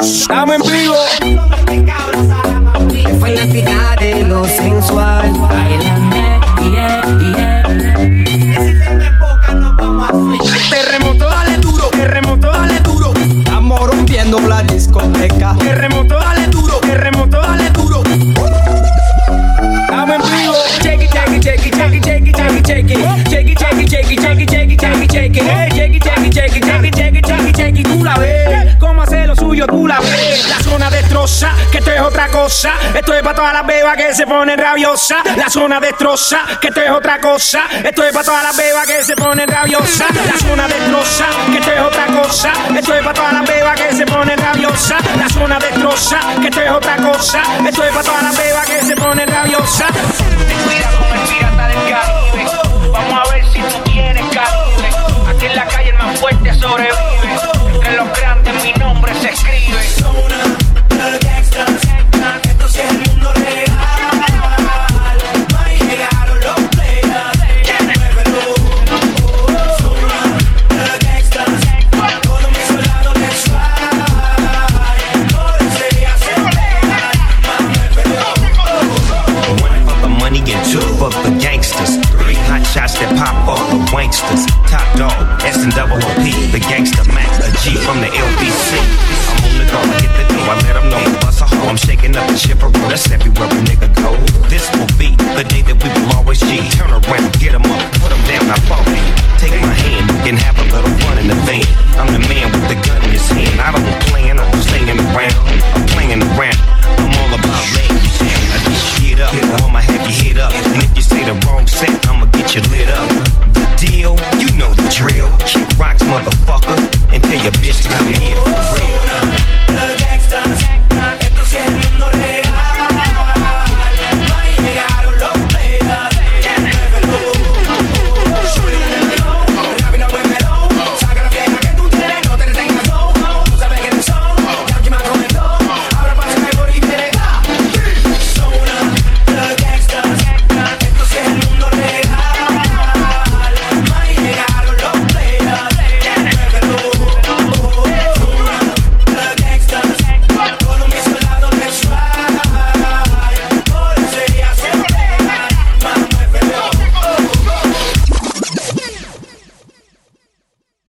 Estamos en vivo. Que esto es otra cosa. Esto es para todas las bebas que se ponen rabiosas. La zona destroza, que esto es otra cosa. Esto es para todas las bebas que se ponen rabiosas. La zona destroza, que esto es otra cosa. Esto es para todas las bebas que se ponen rabiosas. La zona destroza, que esto es otra cosa. Esto es para todas las bebas que se ponen rabiosas. that pop all the wanksters. Top dog, S and double OP, the gangster max, a G from the LBC. I'm on the go, I hit the door, I let them know. Bust a hoe, I'm shaking up the chipper, that's everywhere a nigga go. This will be the day that we will always G. Turn around, get them